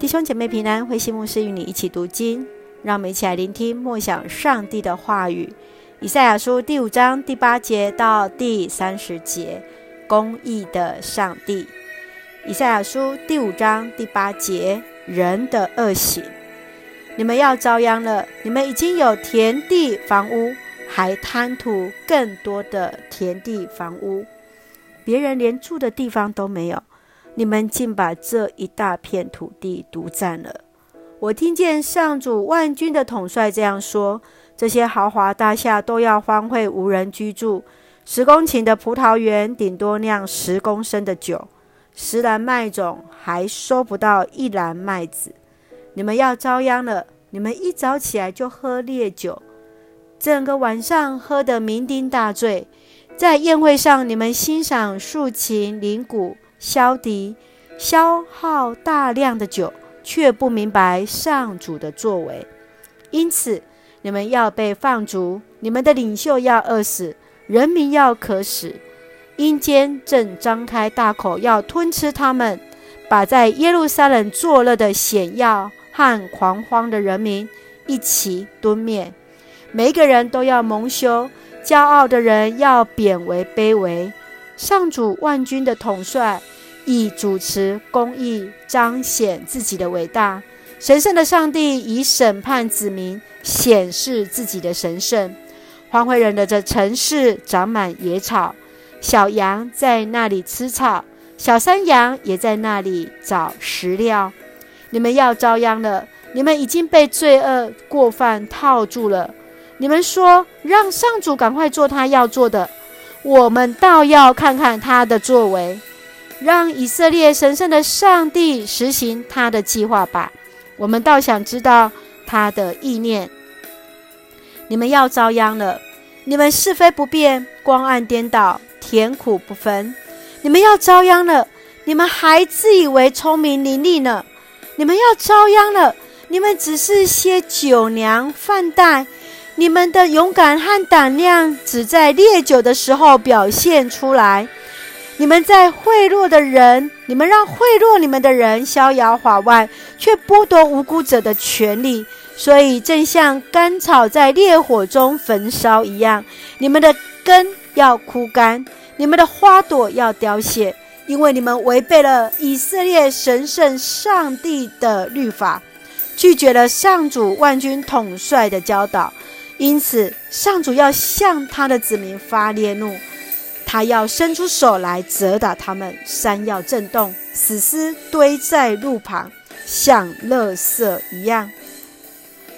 弟兄姐妹平安，慧馨牧师与你一起读经，让我们一起来聆听默想上帝的话语。以赛亚书第五章第八节到第三十节，公义的上帝。以赛亚书第五章第八节，人的恶行，你们要遭殃了！你们已经有田地房屋，还贪图更多的田地房屋，别人连住的地方都没有。你们竟把这一大片土地独占了。我听见上主万军的统帅这样说：这些豪华大厦都要荒废，无人居住。十公顷的葡萄园顶多酿十公升的酒，十篮麦种还收不到一篮麦子。你们要遭殃了！你们一早起来就喝烈酒，整个晚上喝得酩酊大醉。在宴会上，你们欣赏竖琴、铃鼓。消敌，消耗大量的酒，却不明白上主的作为，因此你们要被放逐，你们的领袖要饿死，人民要渴死，阴间正张开大口要吞吃他们，把在耶路撒冷作乐的险要和狂欢的人民一起吞灭，每一个人都要蒙羞，骄傲的人要贬为卑微。上主万军的统帅以主持公义，彰显自己的伟大。神圣的上帝以审判子民，显示自己的神圣。荒废人的这城市长满野草，小羊在那里吃草，小山羊也在那里找食料。你们要遭殃了！你们已经被罪恶过犯套住了。你们说，让上主赶快做他要做的。我们倒要看看他的作为，让以色列神圣的上帝实行他的计划吧。我们倒想知道他的意念。你们要遭殃了！你们是非不辨，光暗颠倒，甜苦不分。你们要遭殃了！你们还自以为聪明伶俐呢。你们要遭殃了！你们只是些酒娘饭袋。你们的勇敢和胆量只在烈酒的时候表现出来。你们在贿赂的人，你们让贿赂你们的人逍遥法外，却剥夺无辜者的权利，所以正像干草在烈火中焚烧一样。你们的根要枯干，你们的花朵要凋谢，因为你们违背了以色列神圣上帝的律法，拒绝了上主万军统帅的教导。因此，上主要向他的子民发烈怒，他要伸出手来责打他们，山要震动，死尸堆在路旁，像垃圾一样。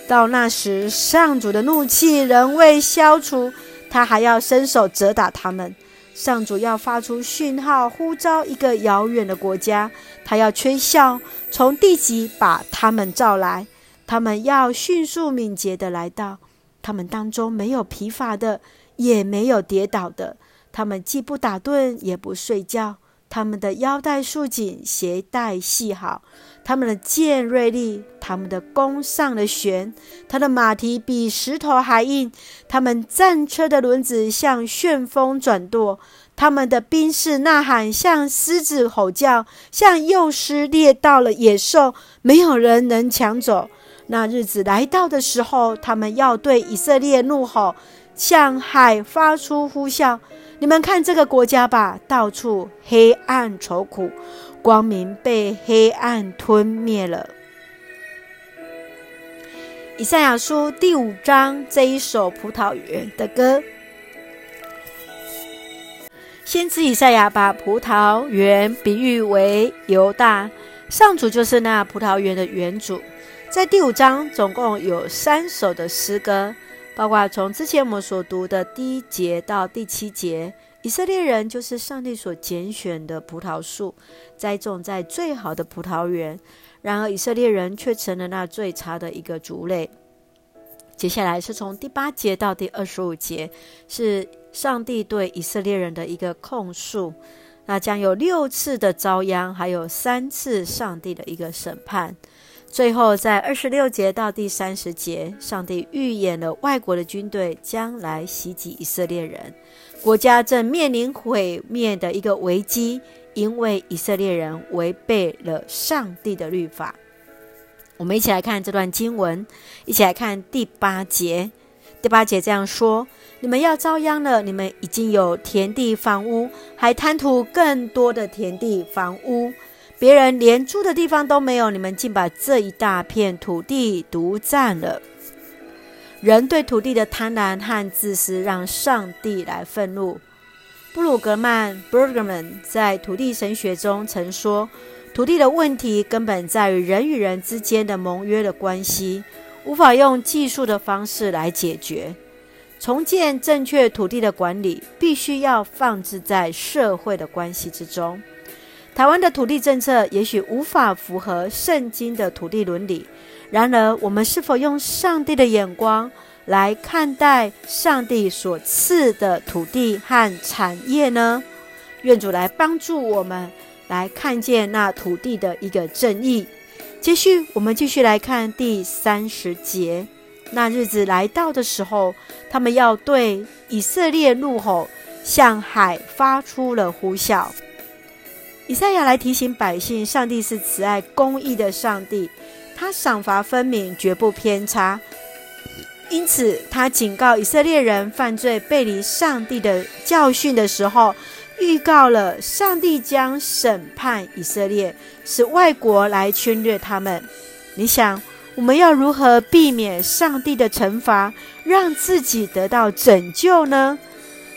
到那时，上主的怒气仍未消除，他还要伸手责打他们。上主要发出讯号，呼召一个遥远的国家，他要吹号，从地极把他们召来，他们要迅速敏捷地来到。他们当中没有疲乏的，也没有跌倒的。他们既不打盹，也不睡觉。他们的腰带束紧，鞋带系好。他们的剑锐利，他们的弓上了弦。他的马蹄比石头还硬。他们战车的轮子像旋风转舵。他们的兵士呐喊，像狮子吼叫，像幼狮猎到了野兽，没有人能抢走。那日子来到的时候，他们要对以色列怒吼，向海发出呼啸。你们看这个国家吧，到处黑暗愁苦，光明被黑暗吞灭了。以赛亚书第五章这一首葡萄园的歌，先知以赛亚把葡萄园比喻为犹大，上主就是那葡萄园的园主。在第五章总共有三首的诗歌，包括从之前我们所读的第一节到第七节，以色列人就是上帝所拣选的葡萄树，栽种在最好的葡萄园。然而以色列人却成了那最差的一个族类。接下来是从第八节到第二十五节，是上帝对以色列人的一个控诉。那将有六次的遭殃，还有三次上帝的一个审判。最后，在二十六节到第三十节，上帝预言了外国的军队将来袭击以色列人，国家正面临毁灭的一个危机，因为以色列人违背了上帝的律法。我们一起来看这段经文，一起来看第八节。第八节这样说：“你们要遭殃了！你们已经有田地房屋，还贪图更多的田地房屋。别人连住的地方都没有，你们竟把这一大片土地独占了。”人对土地的贪婪和自私，让上帝来愤怒。布鲁格曼 （Bergman） 在土地神学中曾说：“土地的问题根本在于人与人之间的盟约的关系，无法用技术的方式来解决。重建正确土地的管理，必须要放置在社会的关系之中。台湾的土地政策也许无法符合圣经的土地伦理。”然而，我们是否用上帝的眼光来看待上帝所赐的土地和产业呢？愿主来帮助我们来看见那土地的一个正义。接续，我们继续来看第三十节。那日子来到的时候，他们要对以色列怒吼，向海发出了呼啸。以赛亚来提醒百姓，上帝是慈爱公义的上帝。他赏罚分明，绝不偏差，因此他警告以色列人犯罪背离上帝的教训的时候，预告了上帝将审判以色列，使外国来侵略他们。你想，我们要如何避免上帝的惩罚，让自己得到拯救呢？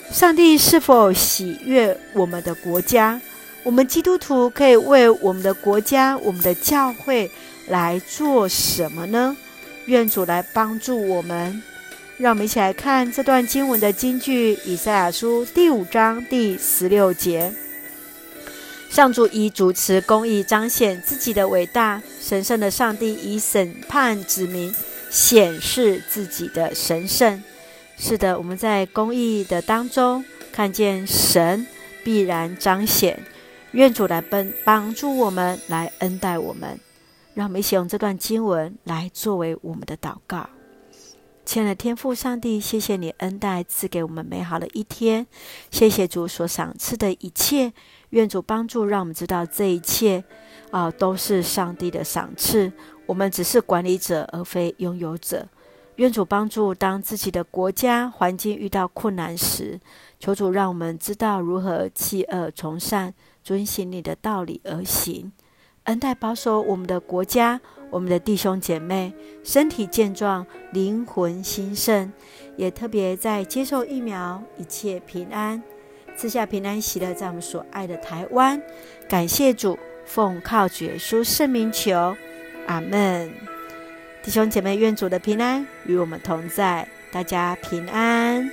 上帝是否喜悦我们的国家？我们基督徒可以为我们的国家、我们的教会。来做什么呢？愿主来帮助我们。让我们一起来看这段经文的金句：以赛亚书第五章第十六节。上主以主持公义，彰显自己的伟大；神圣的上帝以审判子民，显示自己的神圣。是的，我们在公义的当中看见神必然彰显。愿主来帮帮助我们，来恩待我们。让我们一起用这段经文来作为我们的祷告。亲爱的天父上帝，谢谢你恩待赐给我们美好的一天，谢谢主所赏赐的一切。愿主帮助，让我们知道这一切啊、都是上帝的赏赐。我们只是管理者，而非拥有者。愿主帮助，当自己的国家环境遇到困难时，求主让我们知道如何弃恶从善，遵行你的道理而行。恩待保守我们的国家，我们的弟兄姐妹身体健壮，灵魂兴盛，也特别在接受疫苗，一切平安，赐下平安喜乐，在我们所爱的台湾。感谢主，奉靠主耶稣圣名求，阿门。弟兄姐妹，愿主的平安与我们同在，大家平安。